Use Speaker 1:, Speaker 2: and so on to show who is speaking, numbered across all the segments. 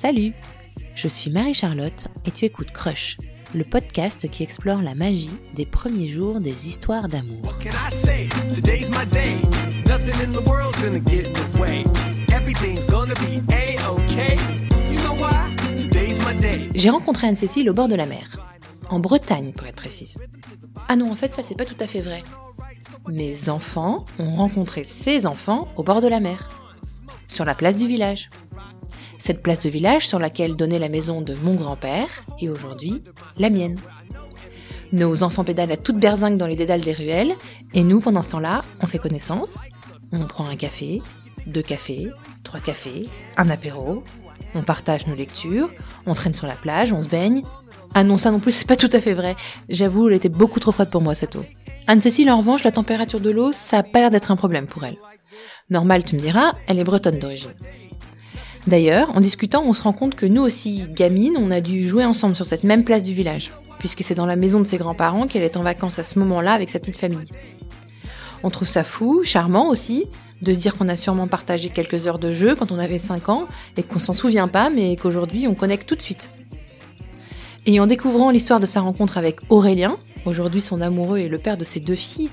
Speaker 1: Salut Je suis Marie-Charlotte et tu écoutes Crush, le podcast qui explore la magie des premiers jours des histoires d'amour. J'ai rencontré Anne-Cécile au bord de la mer. En Bretagne, pour être précise. Ah non, en fait, ça, c'est pas tout à fait vrai. Mes enfants ont rencontré ses enfants au bord de la mer. Sur la place du village. Cette place de village sur laquelle donnait la maison de mon grand-père et aujourd'hui la mienne. Nos enfants pédalent à toute berzingue dans les dédales des ruelles et nous, pendant ce temps-là, on fait connaissance. On prend un café, deux cafés, trois cafés, un apéro. On partage nos lectures, on traîne sur la plage, on se baigne. Ah non, ça non plus, c'est pas tout à fait vrai. J'avoue, elle était beaucoup trop froide pour moi cette eau. Anne-Cécile, en revanche, la température de l'eau, ça a pas l'air d'être un problème pour elle. Normal, tu me diras, elle est bretonne d'origine. D'ailleurs, en discutant, on se rend compte que nous aussi, gamines, on a dû jouer ensemble sur cette même place du village, puisque c'est dans la maison de ses grands-parents qu'elle est en vacances à ce moment-là avec sa petite famille. On trouve ça fou, charmant aussi, de se dire qu'on a sûrement partagé quelques heures de jeu quand on avait 5 ans et qu'on s'en souvient pas, mais qu'aujourd'hui on connecte tout de suite. Et en découvrant l'histoire de sa rencontre avec Aurélien, aujourd'hui son amoureux et le père de ses deux filles,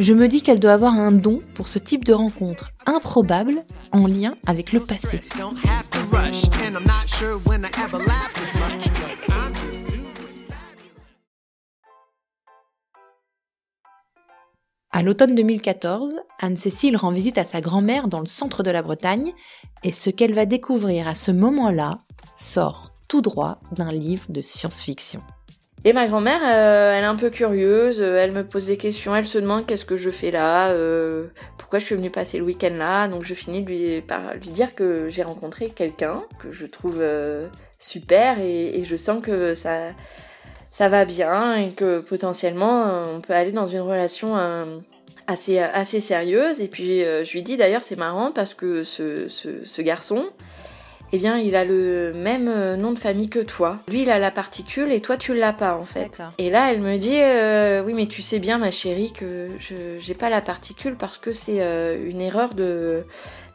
Speaker 1: je me dis qu'elle doit avoir un don pour ce type de rencontre improbable en lien avec le passé. À l'automne 2014, Anne-Cécile rend visite à sa grand-mère dans le centre de la Bretagne et ce qu'elle va découvrir à ce moment-là sort tout droit d'un livre de science-fiction.
Speaker 2: Et ma grand-mère, euh, elle est un peu curieuse, euh, elle me pose des questions, elle se demande qu'est-ce que je fais là, euh, pourquoi je suis venue passer le week-end là. Donc je finis par lui dire que j'ai rencontré quelqu'un que je trouve super et, je sens que ça, ça va bien et que potentiellement on peut aller dans une relation assez, assez sérieuse. Et puis je lui dis d'ailleurs c'est marrant parce que ce, ce garçon, eh bien, il a le même euh, nom de famille que toi. Lui, il a la particule et toi, tu l'as pas, en fait. Et là, elle me dit, euh, oui, mais tu sais bien, ma chérie, que je j'ai pas la particule parce que c'est euh, une erreur de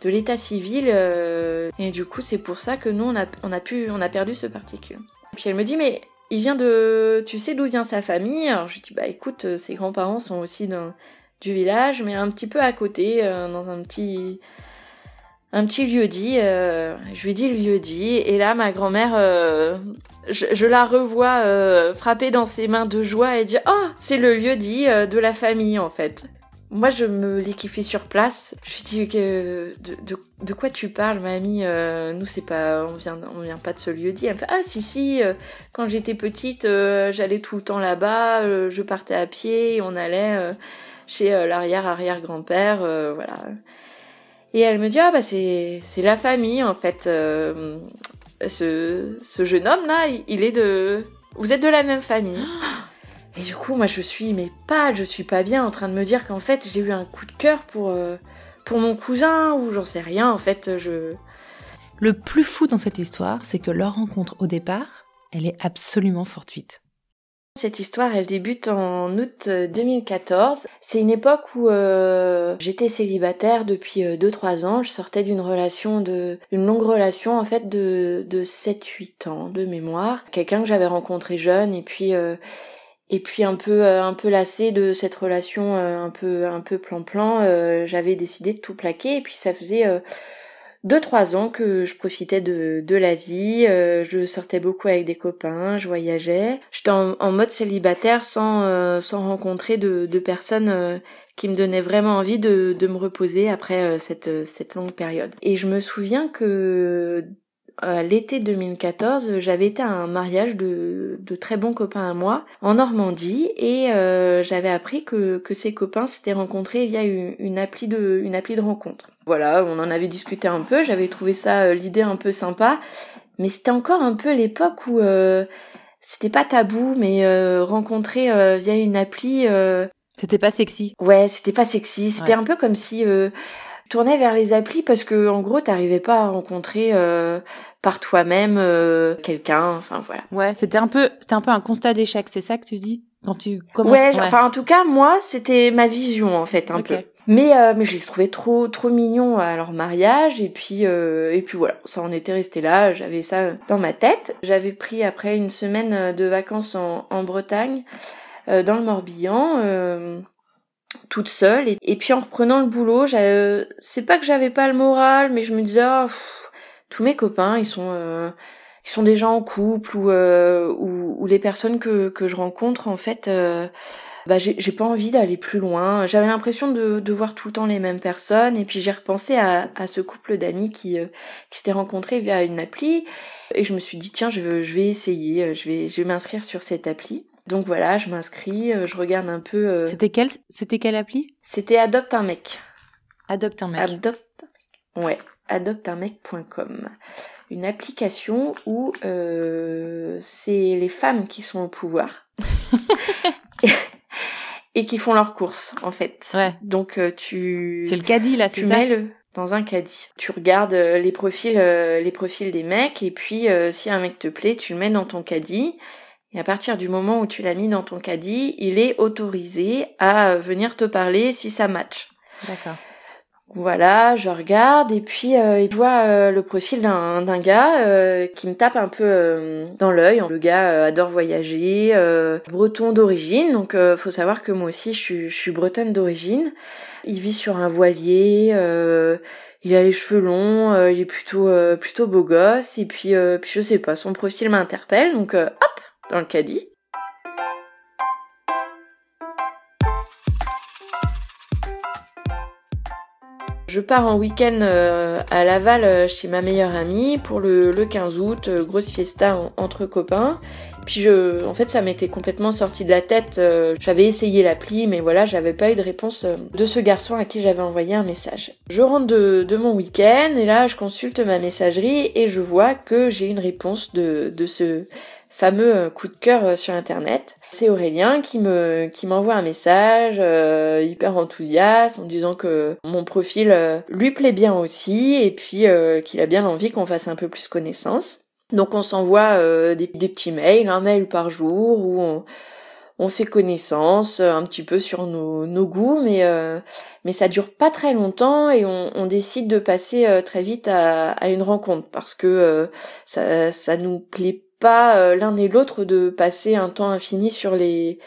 Speaker 2: de l'état civil. euh, et du coup, c'est pour ça que nous, on a, on a pu, on a perdu ce particule. Puis elle me dit, mais il vient de, tu sais d'où vient sa famille? Alors je lui dis, bah écoute, ses grands-parents sont aussi dans du village, mais un petit peu à côté, dans un petit un petit lieu dit. euh, je lui dis le lieu dit, et là ma grand-mère, euh, je, la revois euh, frapper dans ses mains de joie et dire oh c'est le lieu dit euh, de la famille en fait. Moi je me kiffé sur place. Je lui dis de, quoi tu parles mamie Nous c'est pas on vient on vient pas de ce lieu dit. Elle me fait ah si si quand j'étais petite j'allais tout le temps là-bas, je partais à pied, et on allait chez l'arrière arrière grand-père, voilà. Et elle me dit ah bah c'est c'est la famille en fait. euh, ce ce jeune homme là, il- est de vous êtes de la même famille. Et du coup moi je suis mais pas je suis pas bien en train de me dire qu'en fait j'ai eu un coup de cœur pour euh, pour mon cousin ou j'en sais rien en fait je
Speaker 1: Le plus fou dans cette histoire, c'est que leur rencontre au départ, elle est absolument fortuite.
Speaker 2: Cette histoire, elle débute en août euh, 2014. C'est une époque où euh, j'étais célibataire depuis 2-3 ans. Je sortais d'une relation de, une longue relation en fait de, de 7-8 ans de mémoire. Quelqu'un que j'avais rencontré jeune et puis euh, et puis un peu euh, un peu lassée de cette relation euh, un peu un peu plan-plan, euh, j'avais décidé de tout plaquer et puis ça faisait euh, deux trois ans que je profitais de, de la vie, euh, je sortais beaucoup avec des copains, je voyageais. J'étais en, en mode célibataire sans, euh, sans rencontrer de, de personnes euh, qui me donnaient vraiment envie de, de me reposer après euh, cette, cette longue période. Et je me souviens que à l'été 2014, j'avais été à un mariage de, de très bons copains à moi en Normandie et euh, j'avais appris que, que ces copains s'étaient rencontrés via une, une appli de une appli de rencontre. Voilà, on en avait discuté un peu, j'avais trouvé ça euh, l'idée un peu sympa, mais c'était encore un peu l'époque où euh, c'était pas tabou, mais euh, rencontrer euh, via une appli, euh,
Speaker 1: C'était pas sexy.
Speaker 2: ouais, c'était pas sexy. C'était
Speaker 1: Ouais.
Speaker 2: un peu comme si tournais vers les applis parce que en gros t'arrivais pas à rencontrer euh, par toi-même euh, quelqu'un. Enfin voilà.
Speaker 1: Ouais, c'était un peu, c'était un peu un constat d'échec, c'est ça que tu dis? Quand tu commences.
Speaker 2: Ouais, enfin en tout cas moi c'était ma vision en fait un
Speaker 1: Ok.
Speaker 2: peu. Mais, euh, mais je les trouvais trop trop mignons à leur mariage et puis euh, et puis voilà, ça en était resté là. J'avais ça dans ma tête. J'avais pris après une semaine de vacances en, en Bretagne, euh, dans le Morbihan, euh, toute seule. Et, puis en reprenant le boulot, c'est pas que j'avais pas le moral, mais je me disais oh, tous mes copains ils sont ils sont déjà en couple ou ou, ou les personnes que que je rencontre en fait bah j'ai pas envie d'aller plus loin. J'avais l'impression de, de voir tout le temps les mêmes personnes et puis j'ai repensé à, à ce couple d'amis qui euh, qui s'était rencontrés via une appli et je me suis dit tiens je, je vais essayer, euh, je vais je vais m'inscrire sur cette appli. Donc voilà, je m'inscris, euh, je regarde un peu.
Speaker 1: C'était quelle c'était quelle appli?
Speaker 2: C'était Adopte un mec.
Speaker 1: Adopte un mec.
Speaker 2: Adopte. Ouais, adopteunmec.com. Une application où euh, c'est les femmes qui sont au pouvoir. et qui font leurs courses en fait.
Speaker 1: Ouais.
Speaker 2: Donc euh, tu
Speaker 1: C'est le caddie là, c'est ça?
Speaker 2: mets le dans un caddie. Tu regardes euh, les profils euh, les profils des mecs et puis si un mec te plaît, tu le mets dans ton caddie et à partir du moment où tu l'as mis dans ton caddie, il est autorisé à venir te parler si ça match.
Speaker 1: D'accord.
Speaker 2: Voilà, je regarde et puis euh, je vois euh, le profil d'un d'un gars euh, qui me tape un peu euh, dans l'œil. Le gars euh, adore voyager, breton d'origine, donc faut savoir que moi aussi je suis, je suis bretonne d'origine. Il vit sur un voilier, il a les cheveux longs, il est plutôt plutôt beau gosse et puis puis je sais pas, son profil m'interpelle donc hop dans le caddie. Je pars en week-end euh, à Laval euh, chez ma meilleure amie pour le, le 15 août, euh, grosse fiesta en- entre copains. Puis je, en fait, ça m'était complètement sorti de la tête. J'avais essayé l'appli, mais voilà, j'avais pas eu de réponse de ce garçon à qui j'avais envoyé un message. Je rentre de, de mon week-end et là, je consulte ma messagerie et je vois que j'ai une réponse de, de ce fameux euh, coup de cœur euh, sur internet. C'est Aurélien qui me qui m'envoie un message euh, hyper enthousiaste en disant que mon profil euh, lui plaît bien aussi et puis euh, qu'il a bien envie qu'on fasse un peu plus connaissance. Donc on s'envoie des, des petits mails, un mail par jour où on, fait connaissance un petit peu sur nos, nos goûts, mais mais ça dure pas très longtemps et on, on décide de passer très vite à, à une rencontre parce que ça ça nous plaît pas euh, l'un et l'autre de passer un temps infini sur les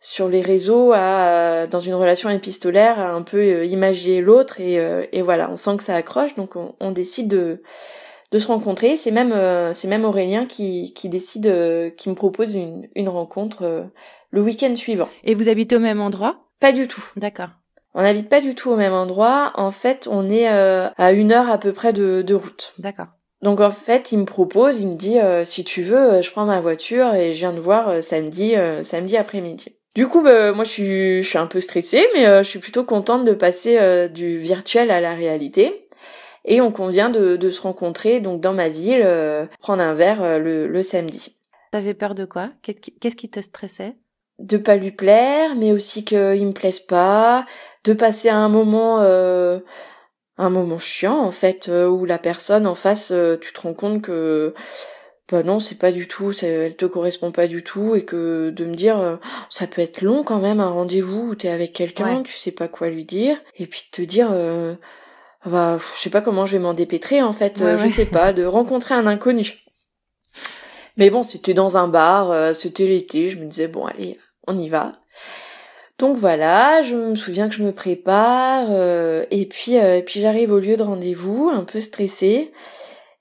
Speaker 2: sur les réseaux à euh, dans une relation épistolaire à un peu euh, imager l'autre et, euh, et voilà on sent que ça accroche donc on, on décide de de se rencontrer. C'est même euh, c'est même Aurélien qui qui décide euh, qui me propose une une rencontre euh, le week-end suivant.
Speaker 1: Et vous habitez au même endroit?
Speaker 2: Pas du tout.
Speaker 1: D'accord.
Speaker 2: on n'habite pas du tout au même endroit. En fait on est euh, à une heure à peu près de, de route.
Speaker 1: D'accord.
Speaker 2: Donc en fait, il me propose, il me dit euh, si tu veux, euh, je prends ma voiture et je viens de voir euh, samedi, euh, samedi après-midi. Du coup, bah, moi je suis, je suis un peu stressée, mais euh, je suis plutôt contente de passer euh, du virtuel à la réalité. Et on convient de, de se rencontrer donc dans ma ville, euh, prendre un verre euh, le, le samedi.
Speaker 1: T'avais peur de quoi? Qu'est-ce qui- Qu'est-ce qui te stressait?
Speaker 2: De pas lui plaire, mais aussi qu'il me plaise pas, de passer un moment euh, un moment chiant en fait euh, où la personne en face euh, tu te rends compte que bah non c'est pas du tout elle te correspond pas du tout et que de me dire euh, ça peut être long quand même un rendez-vous où t'es avec quelqu'un
Speaker 1: Ouais.
Speaker 2: tu sais pas quoi lui dire et puis de te dire euh, bah je sais pas comment je vais m'en dépêtrer en fait
Speaker 1: Ouais, ouais.
Speaker 2: je sais pas de rencontrer un inconnu mais bon c'était dans un bar c'était l'été je me disais bon allez on y va donc voilà, je me souviens que je me prépare euh, et puis euh, et puis j'arrive au lieu de rendez-vous un peu stressée.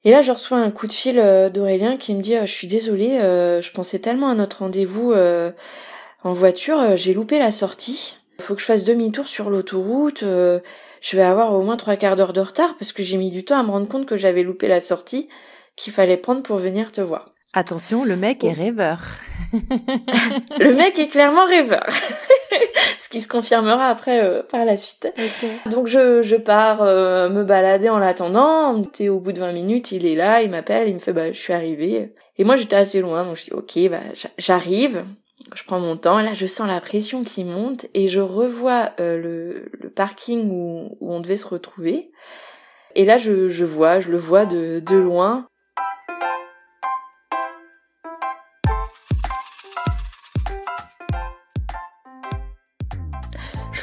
Speaker 2: Et là, je reçois un coup de fil euh, d'Aurélien qui me dit "Je suis désolée, euh, je pensais tellement à notre rendez-vous euh, en voiture, j'ai loupé la sortie. Il faut que je fasse demi-tour sur l'autoroute. euh, je vais avoir au moins trois quarts d'heure de retard parce que j'ai mis du temps à me rendre compte que j'avais loupé la sortie qu'il fallait prendre pour venir te voir."
Speaker 1: Attention, le mec
Speaker 2: Oh.
Speaker 1: est rêveur.
Speaker 2: Le mec est clairement rêveur, ce qui se confirmera après euh, par la suite. Donc je, je pars euh, me balader en l'attendant. Et au bout de 20 minutes, il est là, il m'appelle, il me fait bah je suis arrivée. Et moi j'étais assez loin, donc je dis ok bah j'a- j'arrive. Je prends mon temps. Et là je sens la pression qui monte et je revois euh, le, le parking où, où on devait se retrouver. Et là je, je vois, je le vois de, de loin.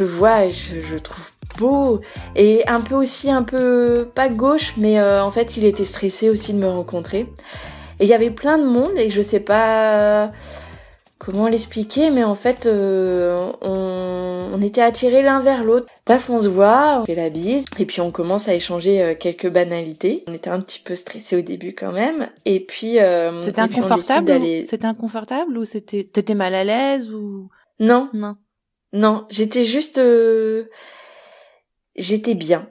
Speaker 2: Je vois et je, je trouve beau et un peu aussi un peu pas gauche, mais euh, en fait il était stressé aussi de me rencontrer. Et il y avait plein de monde et je sais pas comment l'expliquer, mais en fait, euh, on, on, était attirés l'un vers l'autre. Bref, on se voit, on fait la bise, et puis on commence à échanger euh, quelques banalités. On était un petit peu stressés au début quand même, et puis...
Speaker 1: Euh, c'était inconfortable. C'était inconfortable ou c'était... T'étais mal à l'aise ou...
Speaker 2: Non.
Speaker 1: Non.
Speaker 2: Non, j'étais juste... Euh, j'étais bien.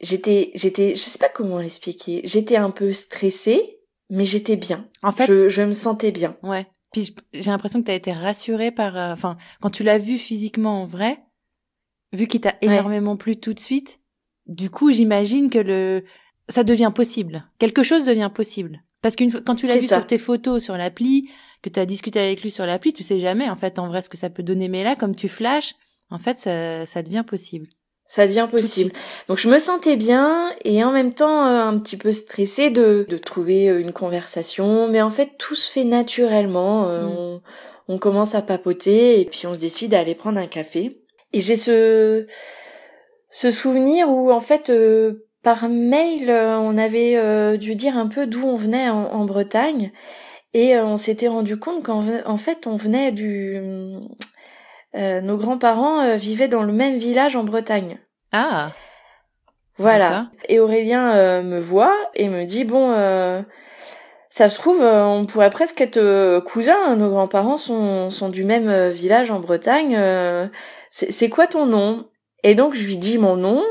Speaker 2: J'étais... J'étais... Je sais pas comment l'expliquer. J'étais un peu stressée, mais j'étais bien. En fait... Je, je me sentais bien.
Speaker 1: Ouais. Puis j'ai l'impression que tu as été rassurée par, euh, enfin, quand tu l'as vu physiquement en vrai, vu qu'il t'a énormément plu tout de suite, du coup, j'imagine que le, ça devient possible. Quelque chose devient possible. Parce qu'une quand tu l'as vu sur tes photos sur l'appli, que tu as discuté avec lui sur l'appli, tu sais jamais en fait en vrai ce que ça peut donner. Mais là, comme tu flashes, en fait, ça, ça devient possible
Speaker 2: ça devient possible. Donc je me sentais bien et en même temps euh, un petit peu stressée de, de trouver euh, une conversation, mais en fait tout se fait naturellement. Euh, mm. on, on, commence à papoter et puis on se décide d'aller prendre un café. Et j'ai ce ce souvenir où en fait par mail on avait dû dire un peu d'où on venait en, en Bretagne et on s'était rendu compte qu'en en fait on venait du euh, nos grands-parents euh, vivaient dans le même village en Bretagne.
Speaker 1: Ah.
Speaker 2: Voilà. Et Aurélien euh, me voit et me dit bon, ça se trouve, on pourrait presque être cousins. Nos grands-parents sont, sont du même village en Bretagne. c'est quoi ton nom? Et donc je lui dis mon nom.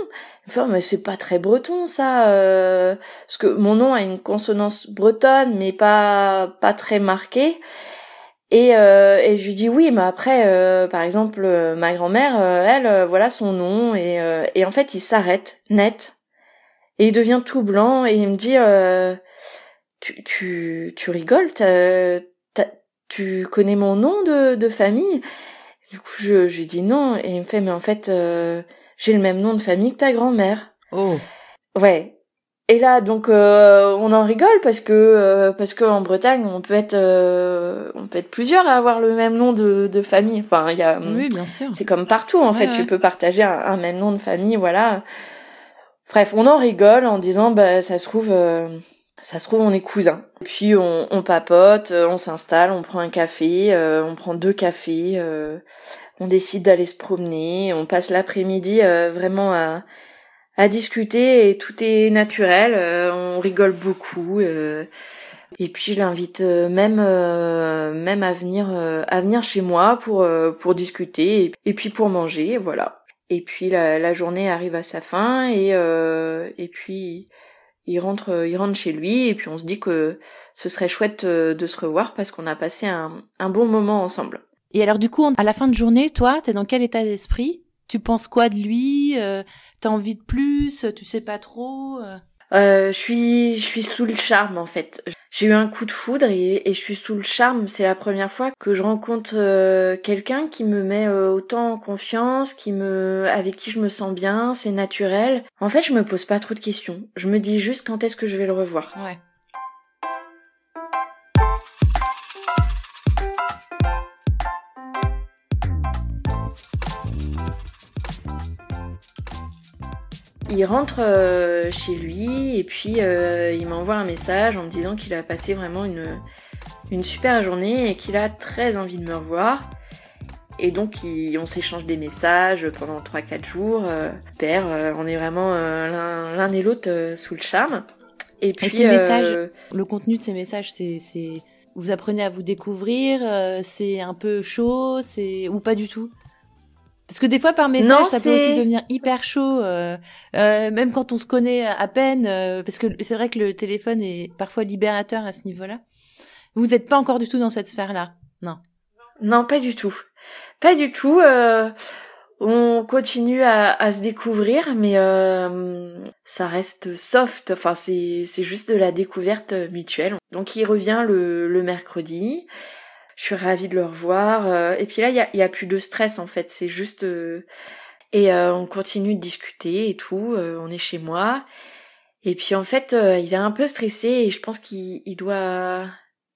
Speaker 2: Me mais c'est pas très breton ça, parce que mon nom a une consonance bretonne, mais pas pas très marquée. Et, euh, et je lui dis oui, mais après, euh, par exemple, euh, ma grand-mère, elle, voilà son nom, et, et en fait, il s'arrête net, et il devient tout blanc, et il me dit, tu, tu, tu rigoles, tu connais mon nom de, de famille? Du coup, je, je lui dis non, et il me fait, mais en fait, j'ai le même nom de famille que ta grand-mère.
Speaker 1: Oh.
Speaker 2: Ouais. Et là, donc, euh, on en rigole parce que euh, parce que en Bretagne, on peut être euh, on peut être plusieurs à avoir le même nom de, de famille. Enfin, il y a.
Speaker 1: Oui, bien sûr.
Speaker 2: C'est comme partout en fait, tu peux partager un, même nom de famille, voilà. Bref, on en rigole en disant, bah, ça se trouve, ça se trouve, on est cousins. Et puis on, on papote, on s'installe, on prend un café, on prend deux cafés, on décide d'aller se promener, on passe l'après-midi vraiment à à discuter et tout est naturel. Euh, on rigole beaucoup. Euh, et puis je l'invite euh, même même à venir à venir chez moi pour pour discuter et, puis pour manger, voilà. Et puis la, la, journée arrive à sa fin et et puis il rentre il rentre chez lui et puis on se dit que ce serait chouette de se revoir parce qu'on a passé un, un bon moment ensemble.
Speaker 1: Et alors du coup, à la fin de journée, toi, t'es dans quel état d'esprit? Tu penses quoi de lui? Euh, T'as envie de plus? Tu sais pas trop?
Speaker 2: Euh? euh, Je suis, je suis sous le charme en fait. J'ai eu un coup de foudre et, je suis sous le charme. C'est la première fois que je rencontre euh, quelqu'un qui me met autant en confiance, qui me, avec qui je me sens bien. C'est naturel. En fait, je me pose pas trop de questions. Je me dis juste quand est-ce que je vais le revoir.
Speaker 1: Ouais.
Speaker 2: Il rentre euh, chez lui et puis euh, il m'envoie un message en me disant qu'il a passé vraiment une, une super journée et qu'il a très envie de me revoir. Et donc on s'échange des messages pendant 3-4 jours. Euh, père, on est vraiment l'un et l'autre sous le charme.
Speaker 1: Et puis ces messages, le contenu de ces messages, c'est vous apprenez à vous découvrir, c'est un peu chaud, c'est ou pas du tout? Parce que des fois, par message, ça peut aussi devenir hyper chaud, euh, euh, même quand on se connaît à peine, euh, parce que c'est vrai que le téléphone est parfois libérateur à ce niveau-là. Vous n'êtes pas encore du tout dans cette sphère-là, non?
Speaker 2: Non, pas du tout. Pas du tout. on continue à, se découvrir, mais ça reste soft. Enfin, c'est c'est juste de la découverte mutuelle. Donc, il revient le, le mercredi je suis ravie de le revoir. Euh, et puis là, il y a, y a, plus de stress en fait. C'est juste euh, et euh, on continue de discuter et tout. on est chez moi. Et puis en fait, il est un peu stressé et je pense qu'il doit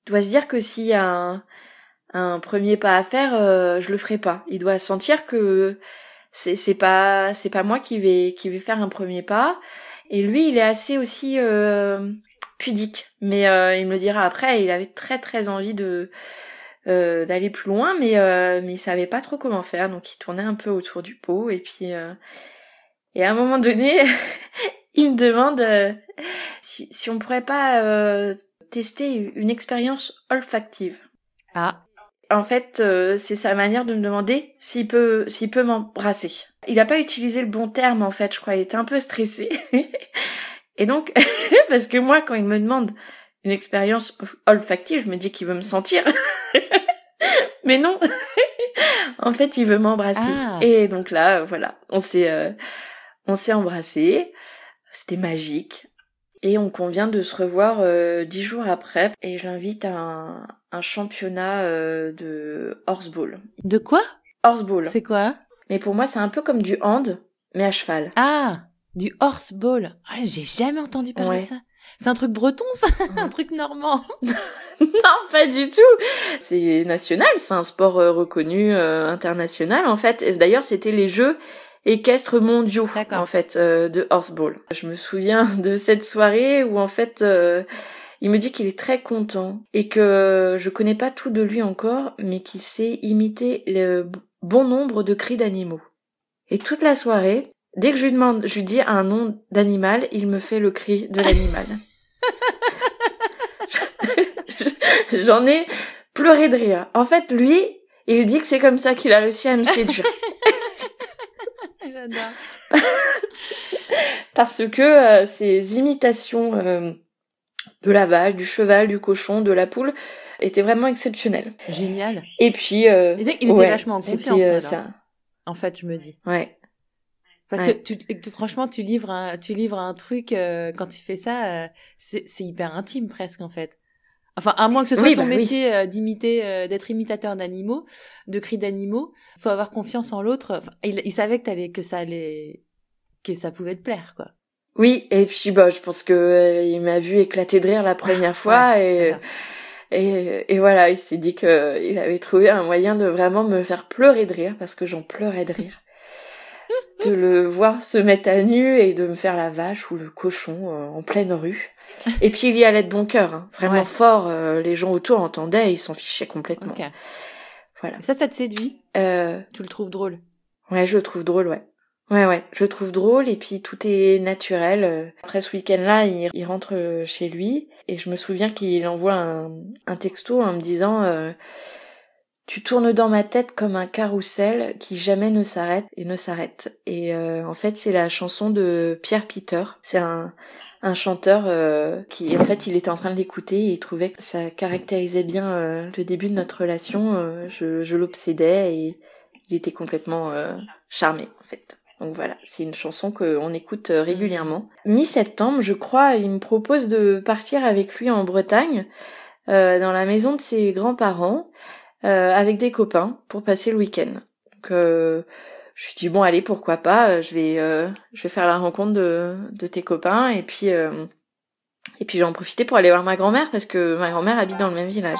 Speaker 2: doit se dire que s'il y a un, un premier pas à faire, je le ferai pas. Il doit sentir que c'est c'est pas c'est pas moi qui vais qui vais faire un premier pas. Et lui, il est assez aussi euh, pudique, mais euh, il me le dira après. Il avait très très envie de euh, d'aller plus loin, mais euh, mais il savait pas trop comment faire, donc il tournait un peu autour du pot. Et puis euh, et à un moment donné, il me demande euh, si, si on pourrait pas euh, tester une expérience olfactive.
Speaker 1: Ah,
Speaker 2: En fait, euh, c'est sa manière de me demander s'il peut, s'il peut m'embrasser. Il n'a pas utilisé le bon terme en fait, je crois. Il était un peu stressé. Et donc, parce que moi, quand il me demande une expérience olfactive, je me dis qu'il veut me sentir. Mais non. en fait, il veut m'embrasser.
Speaker 1: Ah.
Speaker 2: Et donc là, voilà, on s'est, euh, on s'est embrassé. C'était magique. Et on convient de se revoir euh, dix jours après. Et j'invite à un, un championnat euh, de horseball.
Speaker 1: de quoi?
Speaker 2: Horseball.
Speaker 1: C'est quoi?
Speaker 2: Mais pour moi, c'est un peu comme du hand, mais à cheval.
Speaker 1: Ah, du horseball. Ah, j'ai jamais entendu parler
Speaker 2: Ouais.
Speaker 1: de ça. C'est un truc breton, ça? Un truc normand?
Speaker 2: Non, pas du tout. C'est national, c'est un sport euh, reconnu euh, international en fait. D'ailleurs, c'était les Jeux équestres mondiaux en fait euh, de horseball. Je me souviens de cette soirée où en fait il me dit qu'il est très content et que je connais pas tout de lui encore, mais qu'il sait imiter le bon nombre de cris d'animaux. Et toute la soirée, dès que je lui demande, je lui dis un nom d'animal, il me fait le cri de l'animal. J'en ai pleuré de rire. En fait, lui, il dit que c'est comme ça qu'il a réussi à me séduire.
Speaker 1: J'adore.
Speaker 2: Parce que euh, ces imitations euh, de la vache, du cheval, du cochon, de la poule étaient vraiment exceptionnelles.
Speaker 1: Génial.
Speaker 2: Et puis... Euh,
Speaker 1: Il était, il était
Speaker 2: ouais,
Speaker 1: vachement en confiance,
Speaker 2: euh,
Speaker 1: alors.
Speaker 2: ça.
Speaker 1: En fait, je me dis.
Speaker 2: Ouais.
Speaker 1: Parce
Speaker 2: Ouais.
Speaker 1: que tu, franchement, tu livres un, tu livres un truc euh, quand tu fais ça, euh, c'est hyper intime presque en fait. Enfin, à moins que ce soit
Speaker 2: Oui,
Speaker 1: ton
Speaker 2: bah oui.
Speaker 1: métier euh, d'imiter, euh, d'être imitateur d'animaux, de cris d'animaux, faut avoir confiance en l'autre. Enfin, il, il savait que t'allais, que ça allait, que ça pouvait te plaire, quoi.
Speaker 2: Oui, et puis bah, je pense que euh, il m'a vu éclater de rire la première fois et, et et voilà, il s'est dit que il avait trouvé un moyen de vraiment me faire pleurer de rire parce que j'en pleurais de rire. De le voir se mettre à nu et de me faire la vache ou le cochon euh, en pleine rue. Et puis il y allait de bon cœur, hein. vraiment
Speaker 1: Ouais.
Speaker 2: fort. euh, les gens autour entendaient, et ils s'en fichaient complètement.
Speaker 1: Ok.
Speaker 2: Voilà.
Speaker 1: Ça, ça te séduit?
Speaker 2: Euh,
Speaker 1: Tu le trouves drôle?
Speaker 2: Ouais, je le trouve drôle, ouais. Ouais, ouais, je le trouve drôle et puis tout est naturel. Euh, Après ce week-end-là, il, il rentre euh, chez lui et je me souviens qu'il envoie un, un texto en me disant euh, Tu tournes dans ma tête comme un carrousel qui jamais ne s'arrête et ne s'arrête. Et euh, en fait, c'est la chanson de Pierre Peter. C'est un, un chanteur euh, qui, en fait, il était en train de l'écouter et il trouvait que ça caractérisait bien euh, le début de notre relation. Euh, je je l'obsédais et il était complètement euh, charmé en fait. Donc voilà, c'est une chanson qu'on écoute euh, régulièrement. Mi-septembre, je crois, il me propose de partir avec lui en Bretagne, euh, dans la maison de ses grands-parents, avec des copains, pour passer le week-end. Donc euh, je lui dis bon allez, pourquoi pas, euh, je vais euh, faire la rencontre de, tes copains et puis euh, et puis je vais en pour aller voir ma grand-mère parce que ma grand-mère habite dans le même village.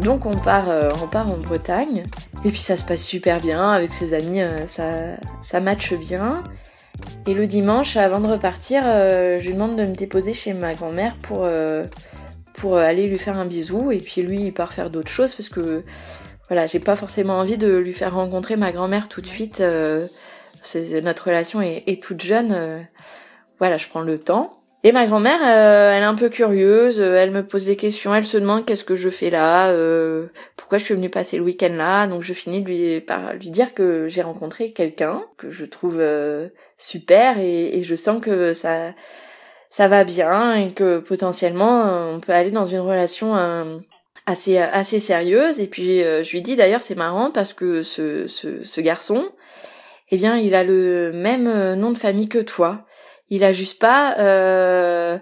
Speaker 2: Donc on part, euh, on part en Bretagne et puis ça se passe super bien avec ses amis, euh, ça, ça matche bien. Et le dimanche, avant de repartir, euh, je lui demande de me déposer chez ma grand-mère pour euh, pour aller lui faire un bisou et puis lui il part faire d'autres choses parce que voilà, j'ai pas forcément envie de lui faire rencontrer ma grand-mère tout de suite. euh, c'est- notre relation est, est toute jeune. euh, voilà, je prends le temps. Et ma grand-mère, euh, elle est un peu curieuse, euh, elle me pose des questions, elle se demande qu'est-ce que je fais là, euh, pourquoi je suis venue passer le week-end là. Donc je finis par lui dire que j'ai rencontré quelqu'un que je trouve euh, super et, je sens que ça ça va bien et que potentiellement on peut aller dans une relation assez assez sérieuse. Et puis je lui dis d'ailleurs c'est marrant parce que ce, ce, ce garçon, eh bien il a le même nom de famille que toi. Il a juste pas, euh,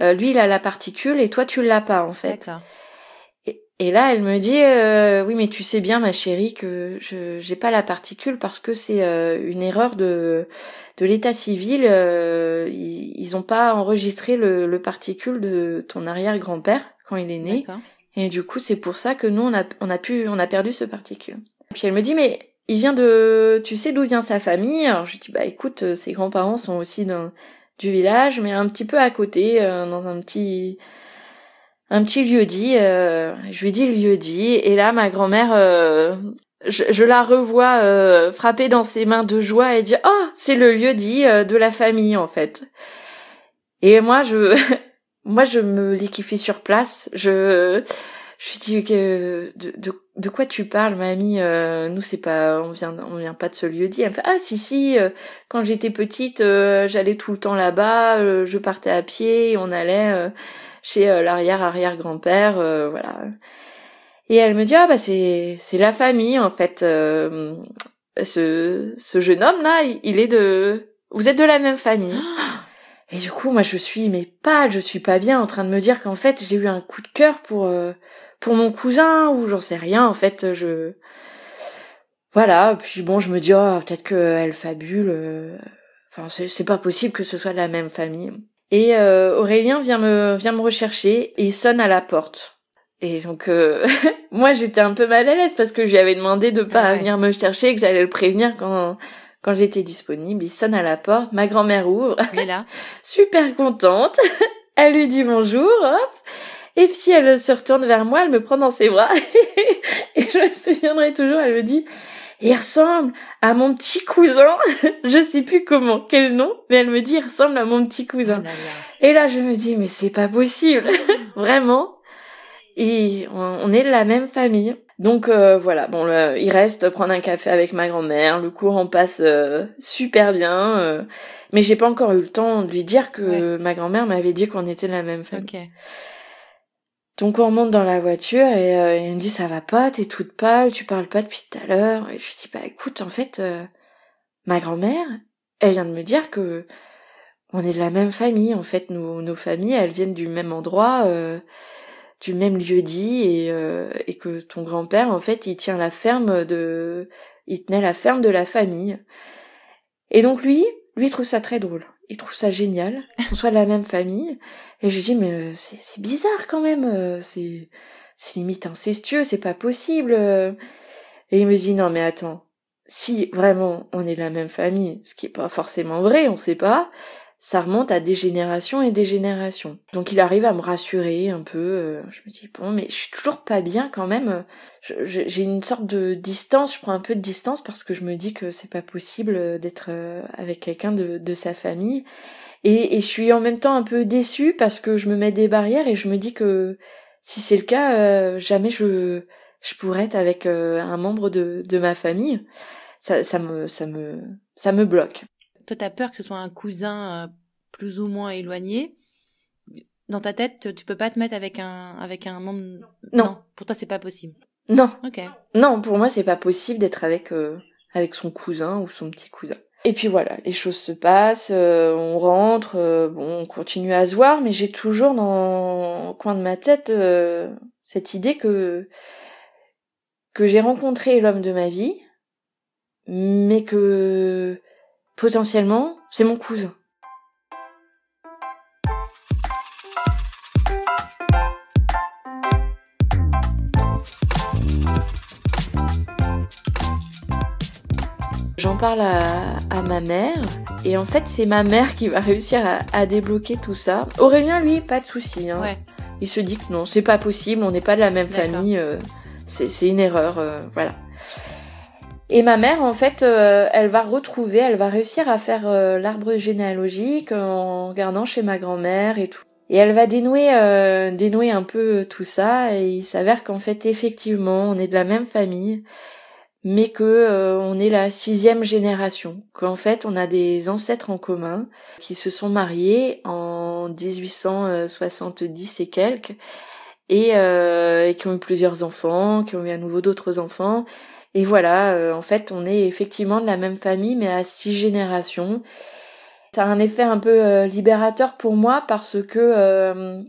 Speaker 2: euh, lui il a la particule et toi tu l'as pas en fait. Et, et là, elle me dit, euh, oui, mais tu sais bien, ma chérie, que je j'ai pas la particule parce que c'est euh, une erreur de de l'état civil. euh, ils, ils ont pas enregistré le, le particule de ton arrière-grand-père quand il est né. Et du coup, c'est pour ça que nous, on a, on a pu, on a perdu ce particule. Puis elle me dit, mais il vient de, tu sais d'où vient sa famille? Alors je lui dis, bah écoute, euh, ses grands-parents sont aussi dans, du village, mais un petit peu à côté, euh, dans un petit, un petit lieu dit. Euh, je lui dis le lieu dit, et là ma grand-mère, euh, je, je, la revois euh, frapper dans ses mains de joie et dire, oh, c'est le lieu dit de la famille en fait. Et moi je, moi je me liquifie sur place. Je je lui dis que de, de, de, quoi tu parles, mamie euh, Nous c'est pas, on vient, on vient pas de ce lieu dit. Elle me fait ah si si. Euh, quand j'étais petite, euh, j'allais tout le temps là-bas. Euh, je partais à pied. On allait chez l'arrière arrière grand père, voilà. Et elle me dit ah bah c'est c'est la famille en fait. ce ce jeune homme là, il est de, vous êtes de la même famille. Et du coup, moi, je suis mais pas, je suis pas bien en train de me dire qu'en fait, j'ai eu un coup de cœur pour pour mon cousin ou j'en sais rien en fait je voilà puis bon je me dis oh peut-être qu'elle fabule euh, enfin c'est pas possible que ce soit de la même famille. Et euh, Aurélien vient me vient me rechercher et il sonne à la porte. Et donc euh, moi j'étais un peu mal à l'aise parce que je lui avais demandé de pas venir me chercher que j'allais le prévenir quand quand j'étais disponible. Il sonne à la porte ma grand-mère ouvre.
Speaker 1: Là.
Speaker 2: Super contente. Elle lui dit bonjour hop et puis elle se retourne vers moi, elle me prend dans ses bras. et je me souviendrai toujours, elle me dit, il ressemble à mon petit cousin. je sais plus comment, quel nom, mais elle me dit, il ressemble à mon petit cousin. Oh et là, je me dis, mais c'est pas possible. Vraiment. Et on, est de la même famille. Donc euh, voilà, bon, il reste prendre un café avec ma grand-mère. Le courant passe euh, super bien, euh, mais j'ai pas encore eu le temps de lui dire que ma grand-mère m'avait dit qu'on était de la même famille. Donc on remonte dans la voiture et euh, il me dit ça va pas, t'es toute pâle, tu parles pas depuis tout à l'heure. Et je lui dis bah écoute en fait euh, ma grand-mère, elle vient de me dire que on est de la même famille en fait, nos, nos familles elles viennent du même endroit, euh, du même lieu dit et, et que ton grand-père en fait il tient la ferme de, il tenait la ferme de la famille. Et donc lui, lui trouve ça très drôle il trouve ça génial qu'on soit de la même famille. Et je dis mais euh, c'est bizarre quand même, euh, c'est limite incestueux, c'est pas possible. Et il me dit non mais attends, si vraiment on est la même famille, ce qui est pas forcément vrai, on sait pas, ça remonte à des générations et des générations. Donc il arrive à me rassurer un peu. Euh, je me dis bon, mais je suis toujours pas bien quand même. J'ai une sorte de distance. Je prends un peu de distance parce que je me dis que c'est pas possible d'être euh, avec quelqu'un de, de, sa famille. Et, et, je suis en même temps un peu déçue parce que je me mets des barrières et je me dis que si c'est le cas, euh, jamais je je pourrais être avec un membre de, de ma famille. Ça, ça me ça me ça me bloque.
Speaker 1: Toi, tu as peur que ce soit un cousin euh, plus ou moins éloigné. Dans ta tête, tu peux pas te mettre avec un, avec un membre?
Speaker 2: Non.
Speaker 1: Pour toi, c'est pas possible.
Speaker 2: Non.
Speaker 1: Ok.
Speaker 2: Non, pour moi, c'est pas possible d'être avec, euh, avec son cousin ou son petit cousin. Et puis voilà, les choses se passent, euh, on rentre, bon, on continue à se voir, mais j'ai toujours dans le coin de ma tête cette idée que que j'ai rencontré l'homme de ma vie, mais que potentiellement, c'est mon cousin. J'en parle à, ma mère et en fait c'est ma mère qui va réussir à, débloquer tout ça. Aurélien lui pas de souci. Hein. Il se dit que non c'est pas possible, on n'est pas de la même famille, euh, c'est une erreur, euh, voilà. Et ma mère, en fait, euh, elle va retrouver, elle va réussir à faire euh, l'arbre généalogique en regardant chez ma grand-mère et tout. Et elle va dénouer, euh, dénouer un peu tout ça, et il s'avère qu'en fait, effectivement, on est de la même famille, mais que on est la sixième génération, qu'en fait, on a des ancêtres en commun qui se sont mariés en 1870 et quelques, et, et qui ont eu plusieurs enfants, qui ont eu à nouveau d'autres enfants, et voilà, euh, en fait, on est effectivement de la même famille, mais à six générations. Ça a un effet un peu euh, libérateur pour moi parce que euh,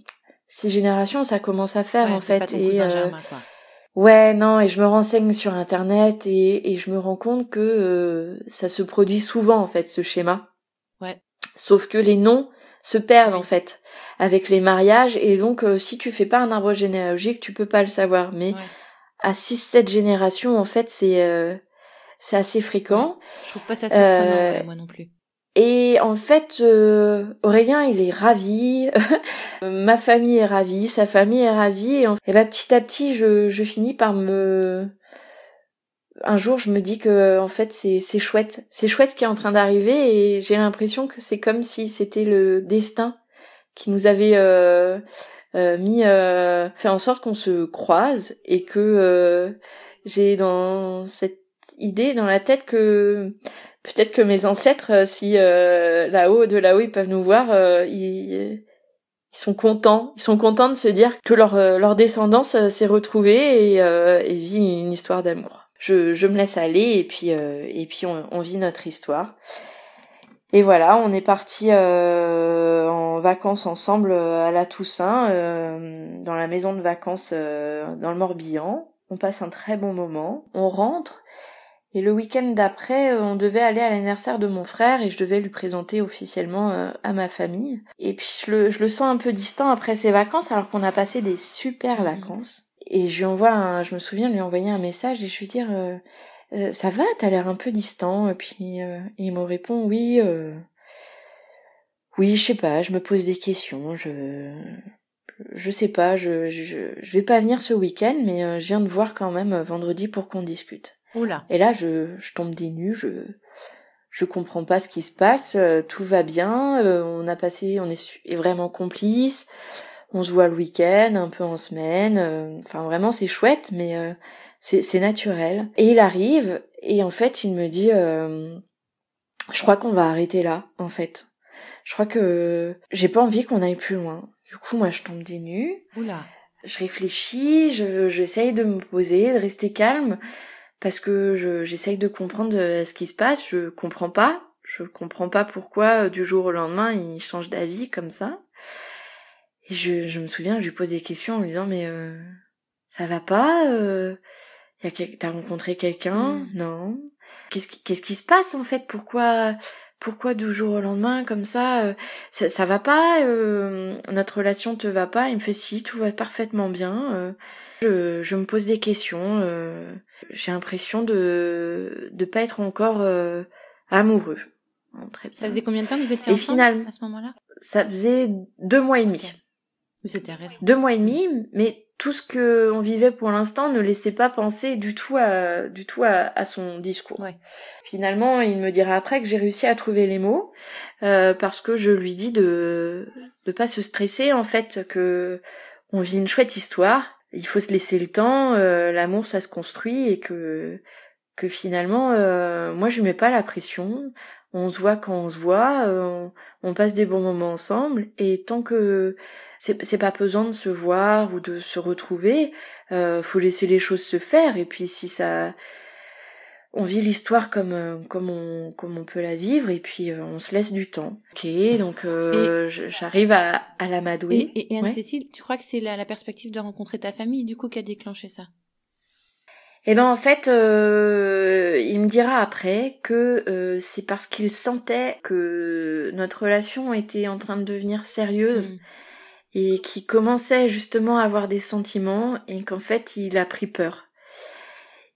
Speaker 2: six générations, ça commence à faire en fait.
Speaker 1: et, Germain, quoi.
Speaker 2: Ouais, non, et je me renseigne sur internet et, et je me rends compte que ça se produit souvent en fait ce schéma.
Speaker 1: Ouais.
Speaker 2: Sauf que les noms se perdent
Speaker 1: Oui.
Speaker 2: en fait avec les mariages et donc euh, si tu fais pas un arbre généalogique, tu peux pas le savoir. Mais
Speaker 1: Ouais.
Speaker 2: à 6-7 générations, en fait, c'est euh, c'est assez fréquent.
Speaker 1: Je trouve pas ça surprenant,
Speaker 2: Euh,
Speaker 1: ouais, moi non plus.
Speaker 2: Et en fait, euh, Aurélien, il est ravi, ma famille est ravie, sa famille est ravie, et, en- bah, petit à petit, je, finis par me... Un jour, je me dis que en fait, c'est chouette, c'est chouette ce qui est en train d'arriver, et j'ai l'impression que c'est comme si c'était le destin qui nous avait euh, euh, mis, euh, fait en sorte qu'on se croise, et que j'ai dans cette idée dans la tête que peut-être que mes ancêtres, euh, si euh, là-haut, de là-haut, ils peuvent nous voir, euh, ils, ils sont contents. Ils sont contents de se dire que leur, leur descendance s'est retrouvée et, euh, et vit une histoire d'amour. Je, je me laisse aller et puis, euh, et puis on, on vit notre histoire. Et voilà, on est parti euh, en vacances ensemble à la Toussaint, dans la maison de vacances dans le Morbihan. On passe un très bon moment. On rentre et le week-end d'après, euh, on devait aller à l'anniversaire de mon frère et je devais lui présenter officiellement euh, à ma famille. Et puis je le, je le sens un peu distant après ses vacances alors qu'on a passé des super
Speaker 1: Mhm.
Speaker 2: vacances. Et je lui envoie un, je me souviens de lui envoyer un message et je lui dire euh, Euh, ça va, t'as l'air un peu distant. Et puis euh, il me répond oui, euh, oui, je sais pas, je me pose des questions, je je sais pas, je, je, je vais pas venir ce week-end, mais je viens de voir quand même vendredi pour qu'on discute.
Speaker 1: Oula.
Speaker 2: Et là, je, je tombe des nues, je, je comprends pas ce qui se passe, euh, tout va bien, euh, on a passé, on est, vraiment complices, on se voit le week-end, un peu en semaine, euh, enfin vraiment c'est chouette, mais euh, c'est, c'est naturel. Et il arrive, et en fait, il me dit, euh, je crois qu'on va arrêter là, en fait. Je crois que j'ai pas envie qu'on aille plus loin. Du coup, moi, je tombe des nues
Speaker 1: Oula.
Speaker 2: je réfléchis, je, j'essaye de me poser, de rester calme, parce que je, j'essaye de comprendre euh, ce qui se passe. Je comprends pas. Je comprends pas pourquoi euh, du jour au lendemain il change d'avis comme ça. Et je, je me souviens, je lui pose des questions en lui disant mais euh, ça va pas euh, T'as rencontré quelqu'un?
Speaker 1: Mm.
Speaker 2: Non. Qu'est-ce qui, qu'est-ce qui se passe en fait? Pourquoi pourquoi du jour au lendemain comme ça euh, ça, ça va pas euh, notre relation te va pas? Il me fait si tout va parfaitement bien euh, je, je me pose des questions euh, j'ai l'impression de de pas être encore euh, amoureux Bon, très bien
Speaker 1: Ça faisait combien de temps que vous étiez
Speaker 2: Et
Speaker 1: ensemble
Speaker 2: finalement-
Speaker 1: à ce moment-là?
Speaker 2: ça faisait deux mois et demi
Speaker 1: Ok. Ou c'était récent
Speaker 2: deux mois et demi, mais tout ce que on vivait pour l'instant ne laissait pas penser du tout à, du tout à, à son discours.
Speaker 1: Ouais.
Speaker 2: Finalement, il me dira après que j'ai réussi à trouver les mots euh, parce que je lui dis de de pas se stresser en fait que on vit une chouette histoire. Il faut se laisser le temps, euh, l'amour ça se construit et que que finalement euh, moi je mets pas la pression. On se voit quand on se voit, euh, on, passe des bons moments ensemble et tant que c'est c'est pas pesant de se voir ou de se retrouver, euh, faut laisser les choses se faire et puis si ça on vit l'histoire comme euh, comme on comme on peut la vivre et puis euh, on se laisse du temps. OK, donc euh, j'arrive à à l'amadouer.
Speaker 1: Et, et, et
Speaker 2: Ouais.
Speaker 1: Anne-Cécile, tu crois que c'est la, la perspective de rencontrer ta famille, du coup, qui a déclenché ça?
Speaker 2: Eh ben en fait, euh, il me dira après que euh, c'est parce qu'il sentait que notre relation était en train de devenir sérieuse
Speaker 1: Mm.
Speaker 2: et qu'il commençait justement à avoir des sentiments et qu'en fait il a pris peur.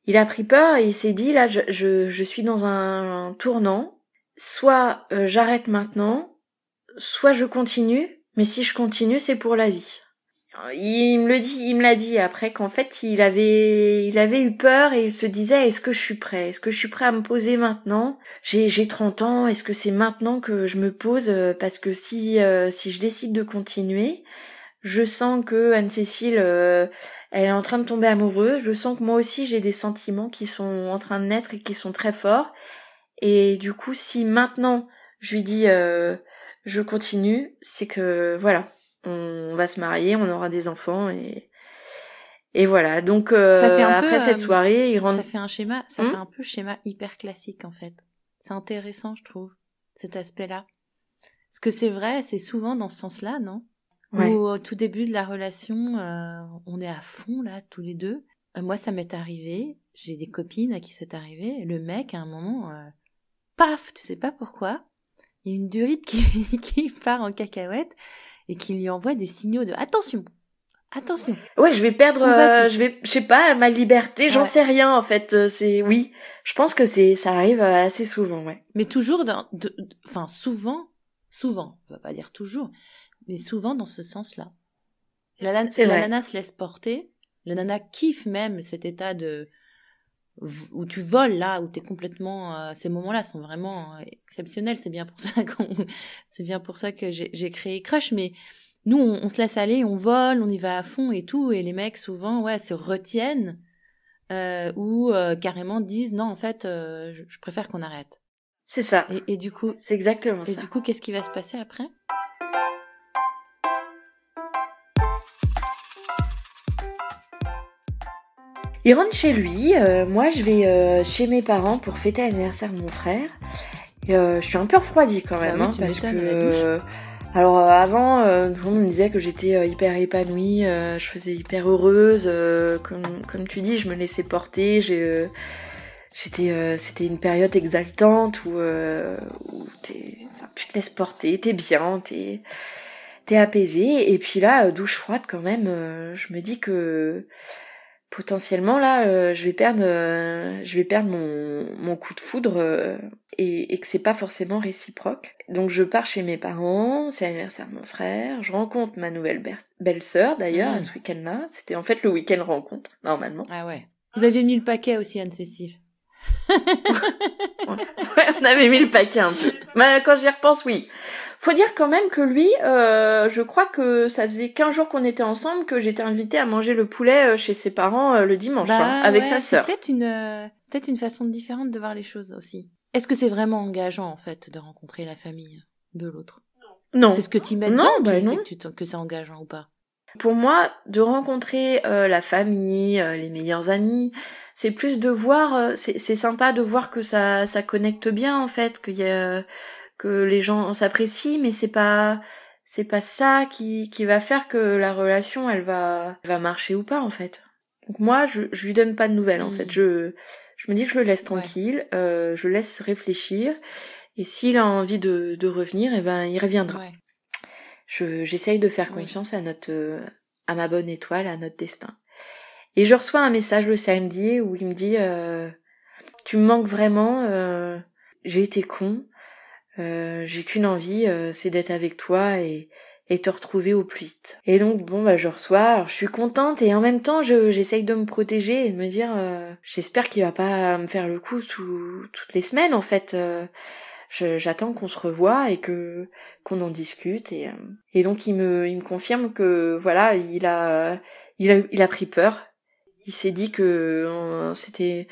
Speaker 2: Il a pris peur et il s'est dit là je, je, je suis dans un, tournant, soit euh, j'arrête maintenant, soit je continue, mais si je continue c'est pour la vie. Il me le dit, il me l'a dit après qu'en fait il avait, il avait eu peur et il se disait est-ce que je suis prêt, est-ce que je suis prêt à me poser maintenant? J'ai, j'ai 30 ans, est-ce que c'est maintenant que je me pose? Euh, Parce que si, euh, si je décide de continuer, je sens que Anne-Cécile, euh, elle est en train de tomber amoureuse. Je sens que moi aussi j'ai des sentiments qui sont en train de naître et qui sont très forts. Et du coup, si maintenant je lui dis euh, je continue, c'est que voilà, on va se marier, on aura des enfants et et voilà. Donc euh,
Speaker 1: Ça fait un peu,
Speaker 2: après cette
Speaker 1: euh,
Speaker 2: soirée, il rentre.
Speaker 1: Ça fait un schéma, ça
Speaker 2: Hmm
Speaker 1: fait un peu schéma hyper classique, en fait. C'est intéressant, je trouve, cet aspect-là. Parce que c'est vrai, c'est souvent dans ce sens-là, non?
Speaker 2: Ouais.
Speaker 1: Au tout début de la relation, euh, on est à fond, là, tous les deux. Euh, moi, ça m'est arrivé. J'ai des copines à qui c'est arrivé. Le mec, à un moment, euh, paf, tu sais pas pourquoi, Il y a une durite qui, qui part en cacahuète et qui lui envoie des signaux de attention, attention.
Speaker 2: Ouais, je vais perdre, euh, je vais, je sais pas, ma liberté, j'en
Speaker 1: Ouais.
Speaker 2: sais rien en fait. euh, C'est oui, je pense que c'est, ça arrive assez souvent, ouais.
Speaker 1: Mais toujours, dans, enfin souvent, souvent, on va pas dire toujours, mais souvent dans ce sens-là. La, la nana se laisse porter, le nana kiffe même cet état de où tu voles là, où t'es complètement. euh, ces moments-là sont vraiment euh, exceptionnels. C'est bien pour ça qu'on, c'est bien pour ça que j'ai créé Crush. Mais nous, on, on se laisse aller, on vole, on y va à fond et tout, et les mecs souvent, ouais, se retiennent euh, ou carrément disent non, en fait, je, je préfère qu'on arrête.
Speaker 2: C'est ça.
Speaker 1: Et, et du coup,
Speaker 2: C'est exactement
Speaker 1: et
Speaker 2: ça.
Speaker 1: du coup, qu'est-ce qui va se passer après?
Speaker 2: Il rentre chez lui, euh, moi je vais euh, chez mes parents pour fêter l'anniversaire de mon frère. Et, euh, je suis un peu refroidie quand
Speaker 1: Bah
Speaker 2: même,
Speaker 1: oui,
Speaker 2: hein,
Speaker 1: tu
Speaker 2: parce que euh, alors euh, avant, euh, tout le monde me disait que j'étais hyper épanouie, euh, je faisais hyper heureuse, euh, comme comme tu dis, je me laissais porter, j'ai euh, j'étais euh, c'était une période exaltante où euh, où enfin, tu te laisses porter, t'es bien, t'es t'es apaisé et puis là douche froide quand même, euh, je me dis que potentiellement là euh, je vais perdre euh, je vais perdre mon, mon coup de foudre euh, et, et que c'est pas forcément réciproque donc je pars chez mes parents c'est l'anniversaire de mon frère je rencontre ma nouvelle ber- belle-sœur d'ailleurs
Speaker 1: Mm.
Speaker 2: à ce week-end là c'était en fait le week-end rencontre normalement
Speaker 1: Ah ouais. Vous aviez mis le paquet aussi, Anne-Cécile.
Speaker 2: ouais on avait mis le paquet un peu mais quand j'y repense oui faut dire quand même que lui euh, je crois que ça faisait 15 jours qu'on était ensemble que j'étais invitée à manger le poulet euh, chez ses parents euh, le dimanche hein, avec
Speaker 1: ouais,
Speaker 2: sa
Speaker 1: c'est
Speaker 2: sœur
Speaker 1: peut-être une, euh, peut-être une façon différente de voir les choses aussi. Est-ce que c'est vraiment engageant, en fait, de rencontrer la famille de l'autre?
Speaker 2: Non
Speaker 1: C'est ce que tu mets
Speaker 2: Non,
Speaker 1: dedans
Speaker 2: bah
Speaker 1: qui
Speaker 2: non.
Speaker 1: que, que c'est engageant ou pas?
Speaker 2: Pour moi, de rencontrer euh, la famille, euh, les meilleurs amis, c'est plus de voir, euh, c'est c'est sympa de voir que ça ça connecte bien en fait, qu'il y a que les gens s'apprécient, mais c'est pas c'est pas ça qui qui va faire que la relation elle va va marcher ou pas en fait. Donc moi, je je lui donne pas de nouvelles en fait. Je je me dis que je le laisse tranquille, euh, je le laisse réfléchir, et s'il a envie de de revenir, eh ben il reviendra
Speaker 1: Ouais.
Speaker 2: je j'essaye de faire
Speaker 1: Oui.
Speaker 2: confiance à notre euh, à ma bonne étoile, à notre destin. Et je reçois un message le samedi où il me dit euh, tu me manques vraiment, euh, j'ai été con, euh, j'ai qu'une envie, euh, c'est d'être avec toi et et te retrouver au plus vite. Et donc bon bah je reçois, alors je suis contente et en même temps je j'essaye de me protéger et de me dire euh, j'espère qu'il va pas me faire le coup tout, toutes les semaines en fait. euh, j'attends qu'on se revoie et que qu'on en discute et euh, et donc il me il me confirme que voilà il a il a il a pris peur il s'est dit que c'était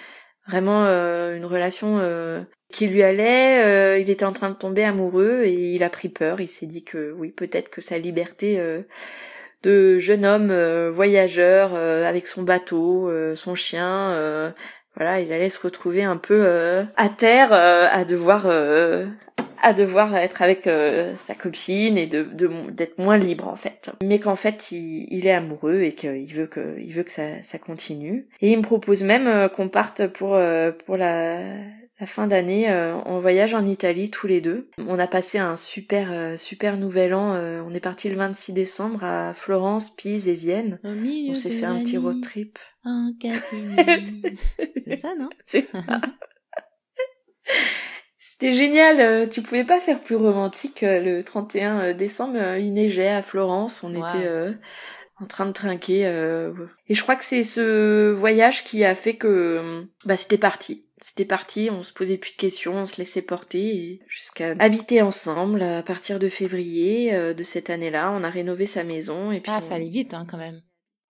Speaker 2: vraiment une relation euh, qui lui allait euh, il était en train de tomber amoureux et il a pris peur il s'est dit que oui peut-être que sa liberté euh, de jeune homme euh, voyageur euh, avec son bateau euh, son chien euh, voilà, il allait se retrouver un peu à terre, à devoir à devoir être avec euh, sa copine et de d'être moins libre en fait. Mais qu'en fait, il, il est amoureux et qu'il veut que il veut que ça ça continue. Et il me propose même qu'on parte pour euh, pour la la fin d'année euh, en voyage en Italie tous les deux. On a passé un super euh, super nouvel an. euh, on est parti le 26 décembre à Florence, Pise et Vienne.
Speaker 1: Au milieu
Speaker 2: On s'est fait un petit road trip.
Speaker 1: En c'est ça, non?
Speaker 2: C'est ça. C'était génial, euh, tu pouvais pas faire plus romantique. euh, Le 31 décembre, euh, il neigeait à Florence, on
Speaker 1: Wow.
Speaker 2: était euh, en train de trinquer. euh, Et je crois que c'est ce voyage qui a fait que bah c'était parti. C'était parti, on se posait plus de questions, on se laissait porter jusqu'à habiter ensemble à partir de février euh, de cette année-là. On a rénové sa maison et puis
Speaker 1: Ah,
Speaker 2: on-
Speaker 1: ça allait vite, hein, quand même.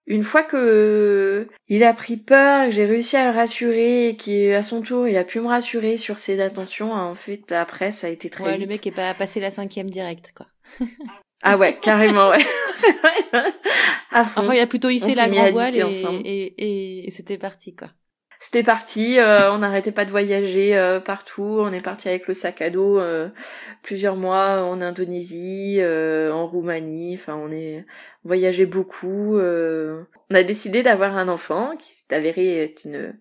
Speaker 2: une fois que il a pris peur, que j'ai réussi à le rassurer et qu'à son tour il a pu me rassurer sur ses attentions, en fait après ça a été très
Speaker 1: Ouais,
Speaker 2: vite.
Speaker 1: le mec est pas passé la cinquième direct, quoi.
Speaker 2: Ah ouais, carrément ouais. à fond.
Speaker 1: Enfin, il a plutôt hissé
Speaker 2: On
Speaker 1: la grand voile et, et, et c'était parti, quoi.
Speaker 2: C'était parti, euh, on n'arrêtait pas de voyager euh, partout, on est parti avec le sac à dos euh, plusieurs mois en Indonésie, en Roumanie, enfin on est voyageait beaucoup. On a décidé d'avoir un enfant qui s'est avéré être une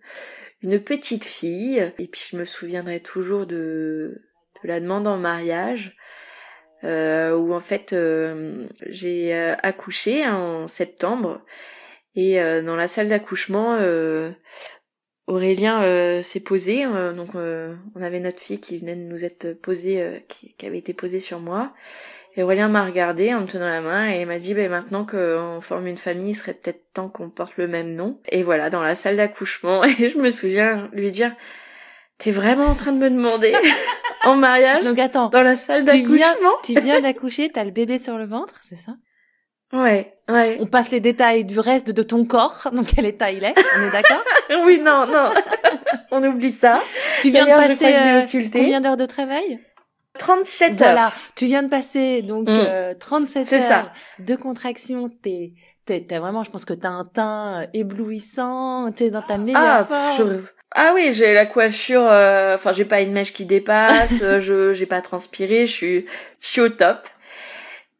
Speaker 2: une petite fille. Et puis je me souviendrai toujours de de la demande en mariage, où en fait j'ai accouché en septembre. Et dans la salle d'accouchement, Aurélien s'est posé. donc on avait notre fille qui venait de nous être posée, qui, qui, avait été posée sur moi. Et Aurélien m'a regardé en me tenant la main et m'a dit ben maintenant qu'on forme une famille, il serait peut-être temps qu'on porte le même nom. Et voilà, dans la salle d'accouchement, et je me souviens lui dire T'es vraiment en train de me demander en mariage
Speaker 1: Donc attends,
Speaker 2: dans la salle d'accouchement?
Speaker 1: Tu viens d'accoucher, t'as le bébé sur le ventre, c'est ça?
Speaker 2: Ouais, ouais.
Speaker 1: On passe les détails du reste de ton corps, donc quelle état il est, on est d'accord?
Speaker 2: Oui, non, non, on oublie ça.
Speaker 1: Tu viens de passer euh, combien d'heures de travail?
Speaker 2: 37 heures.
Speaker 1: Voilà, tu viens de passer donc 37 mm. euh, heures de contraction. T'es, t'as vraiment, je pense que t'as un teint euh, éblouissant. T'es dans ta meilleure
Speaker 2: ah,
Speaker 1: forme.
Speaker 2: Ah oui, j'ai la coiffure. Euh, enfin, j'ai pas une mèche qui dépasse. je, j'ai pas transpiré. Je suis, je suis au top.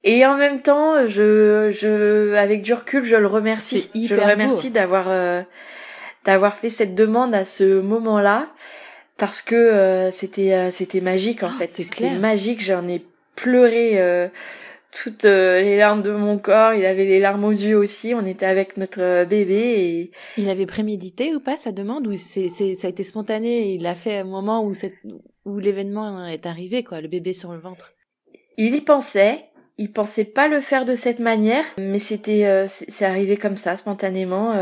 Speaker 2: Et en même temps, je, je, avec du recul, je le remercie. je le remercie d'avoir, d'avoir fait cette demande à ce moment-là parce que euh, c'était euh, c'était magique en ah, fait. C'était magique. J'en ai pleuré euh, toutes les larmes de mon corps. Il avait les larmes aux yeux aussi. On était avec notre bébé et.
Speaker 1: Il avait prémédité ou pas sa demande ou c'est c'est ça a été spontané. Il l'a fait au moment où cette où l'événement est arrivé quoi, le bébé sur le ventre?
Speaker 2: Il y pensait. Il pensait pas le faire de cette manière, mais c'était c'est arrivé comme ça spontanément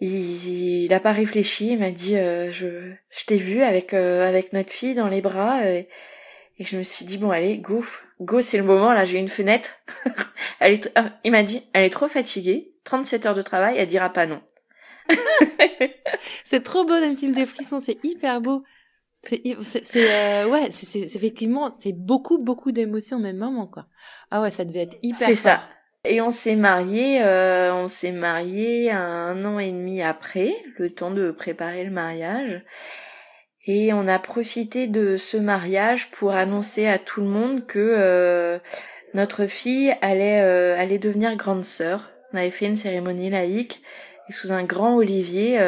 Speaker 2: il, il a pas réfléchi, il m'a dit euh, je, je t'ai vu avec euh, avec notre fille dans les bras et, et, je me suis dit bon allez go go c'est le moment là j'ai une fenêtre. elle est ah, il m'a dit elle est trop fatiguée, 37 heures de travail, elle dira pas non.
Speaker 1: c'est trop beau d'un film des frissons, c'est hyper beau. C'est c'est euh, ouais, c'est effectivement c'est beaucoup beaucoup d'émotions même moment quoi. Ah ouais, ça devait être hyper
Speaker 2: C'est ça. Et on s'est marié, euh, on s'est marié un an et demi après, le temps de préparer le mariage. Et on a profité de ce mariage pour annoncer à tout le monde que euh, notre fille allait euh, allait devenir grande sœur. On avait fait une cérémonie laïque et sous un grand olivier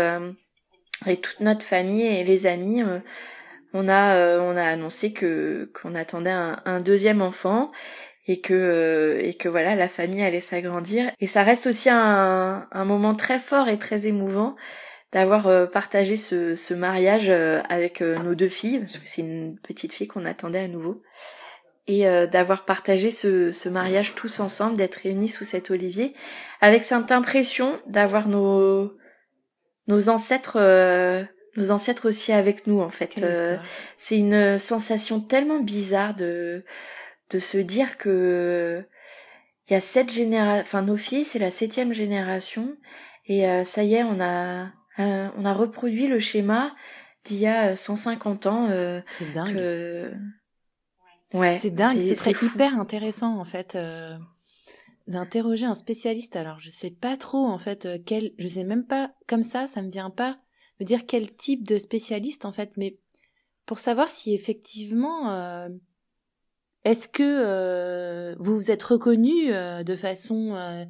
Speaker 2: et toute notre famille et les amis, on a on a annoncé que qu'on attendait un, deuxième enfant et que euh, et que voilà la famille allait s'agrandir. Et ça reste aussi un, un moment très fort et très émouvant d'avoir euh, partagé ce, ce mariage euh, avec nos deux filles parce que c'est une petite fille qu'on attendait à nouveau. Et d'avoir partagé ce, ce mariage tous ensemble d'être réunis sous cet olivier avec cette impression d'avoir nos nos ancêtres nos ancêtres aussi avec nous en fait c'est une sensation tellement bizarre de de se dire que il y a sept générations, enfin nos filles c'est la septième génération et euh, ça y est on a euh, on a reproduit le schéma d'il y a 150 ans. Euh,
Speaker 1: c'est dingue. Ouais. C'est dingue. Ce serait hyper intéressant en fait d'interroger un spécialiste. Alors je sais pas trop en fait quel, je sais même pas comme ça, ça me vient pas me dire quel type de spécialiste en fait, mais pour savoir si effectivement est-ce que euh, vous vous êtes reconnu euh, de façon euh,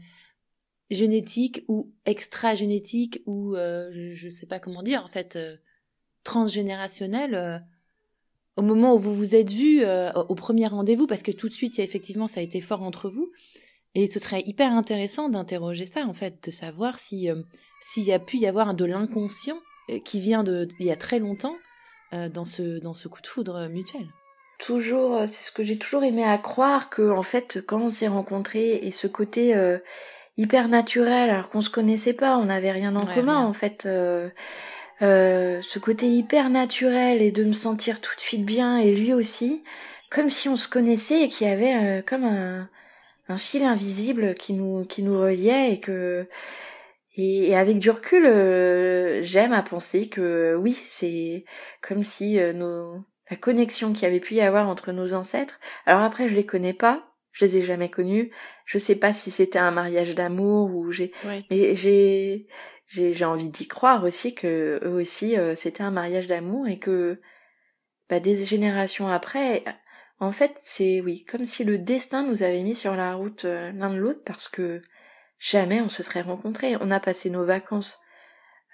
Speaker 1: génétique ou extra-génétique ou je ne sais pas comment dire en fait transgénérationnelle au moment où vous vous êtes vu au premier rendez-vous? Parce que tout de suite il y a effectivement ça a été fort entre vous. Et ce serait hyper intéressant d'interroger ça en fait de savoir si s'il y a pu y avoir de l'inconscient qui vient de il y a très longtemps dans ce dans ce coup de foudre mutuel
Speaker 2: toujours, euh, c'est ce que j'ai toujours aimé à croire que en fait quand on s'est rencontrés et ce côté euh, hyper naturel alors qu'on se connaissait pas, on n'avait rien en commun en fait. Euh, euh, ce côté hyper naturel et de me sentir tout de suite bien et lui aussi, comme si on se connaissait et qu'il y avait comme un, un fil invisible qui nous qui nous reliait et que et, avec du recul, j'aime à penser que oui, c'est comme si nos la connexion qu'il y avait pu y avoir entre nos ancêtres. Alors après, je les connais pas, je les ai jamais connus. Je sais pas si c'était un mariage d'amour ou j'ai, mais j'ai, j'ai, j'ai envie d'y croire aussi que eux aussi euh, c'était un mariage d'amour et que bah, des générations après, en fait, c'est oui, comme si le destin nous avait mis sur la route euh, l'un de l'autre parce que jamais on se serait rencontrés. On a passé nos vacances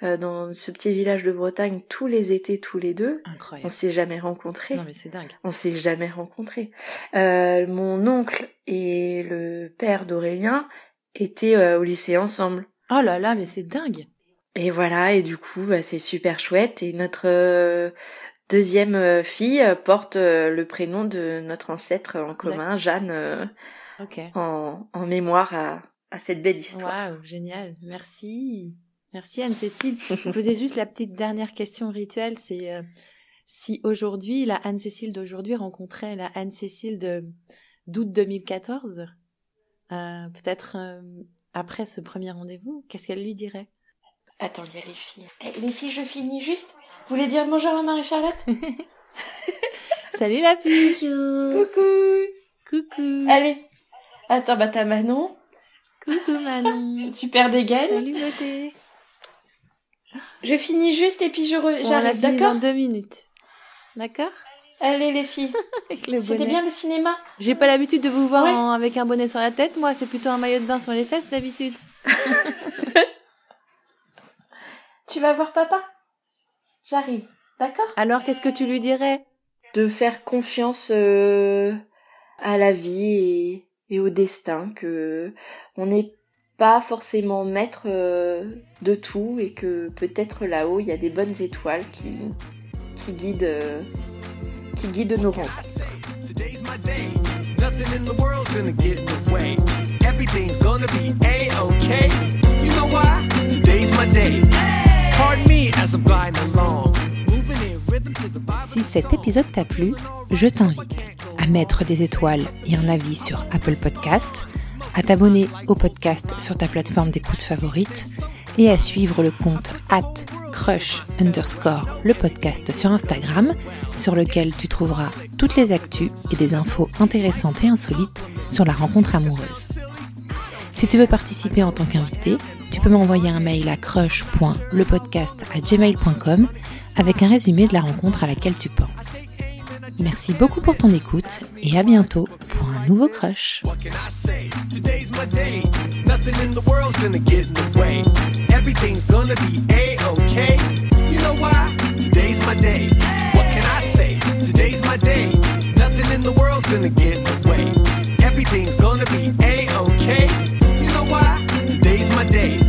Speaker 2: euh, dans ce petit village de Bretagne tous les étés, tous les deux. On
Speaker 1: Incroyable.
Speaker 2: s'est jamais rencontrés.
Speaker 1: Non mais c'est dingue.
Speaker 2: On s'est jamais rencontrés. Euh, mon oncle et le père d'Aurélien étaient euh, au lycée ensemble.
Speaker 1: Oh là là, mais c'est dingue.
Speaker 2: Et voilà, et du coup, bah, c'est super chouette. Et notre euh, deuxième euh, fille porte le prénom de notre ancêtre en commun, Jeanne,
Speaker 1: Ok.
Speaker 2: en, en mémoire à, à cette belle histoire.
Speaker 1: Waouh, génial. Merci. Merci Anne-Cécile. Je posais juste la petite dernière question rituelle, c'est euh, si aujourd'hui, la Anne-Cécile d'aujourd'hui rencontrait la Anne-Cécile de d'août 2014, euh, peut-être euh, après ce premier rendez-vous, qu'est-ce qu'elle lui dirait?
Speaker 2: Attends, il y a les filles. Eh, les filles, je finis juste. Vous voulez dire bonjour à Marie-Charlotte
Speaker 1: Salut la pichou
Speaker 2: Coucou
Speaker 1: Coucou
Speaker 2: Allez Attends, bah t'as Manon,
Speaker 1: Coucou Manon
Speaker 2: super dégaine.
Speaker 1: Salut beauté
Speaker 2: Je finis juste et puis je re-
Speaker 1: Bon,
Speaker 2: j'arrive, d'accord
Speaker 1: dans deux minutes. D'accord
Speaker 2: Allez les filles. C'était bien le cinéma
Speaker 1: J'ai pas l'habitude de vous voir
Speaker 2: Ouais.
Speaker 1: en- avec un bonnet sur la tête, moi c'est plutôt un maillot de bain sur les fesses d'habitude.
Speaker 2: Tu vas voir papa J'arrive, d'accord
Speaker 1: Alors qu'est-ce que tu lui dirais?
Speaker 2: De faire confiance euh, à la vie et, et au destin, que on n'est pas forcément maître euh, de tout et que peut-être là-haut il y a des bonnes étoiles qui, qui guident euh, qui guident nos rencontres.
Speaker 3: Today's my day. Nothing in the world's gonna get in the way. Everything's gonna be a-okay. You know why? Today's my day. Pardon me as I'm gliding along. Moving in rhythm to the Bible.
Speaker 1: Si cet épisode t'a plu, je t'invite mettre des étoiles et un avis sur Apple Podcast, à t'abonner au podcast sur ta plateforme d'écoute favorite et à suivre le compte at crush underscore le podcast sur Instagram sur lequel tu trouveras toutes les actus et des infos intéressantes et insolites sur la rencontre amoureuse. Si tu veux participer en tant qu'invité, tu peux m'envoyer un mail à crush.lepodcast@gmail.com avec un résumé de la rencontre à laquelle tu penses. Merci beaucoup pour ton écoute et à bientôt pour un nouveau crush.
Speaker 3: Everything's gonna be. You know why? Today's my day.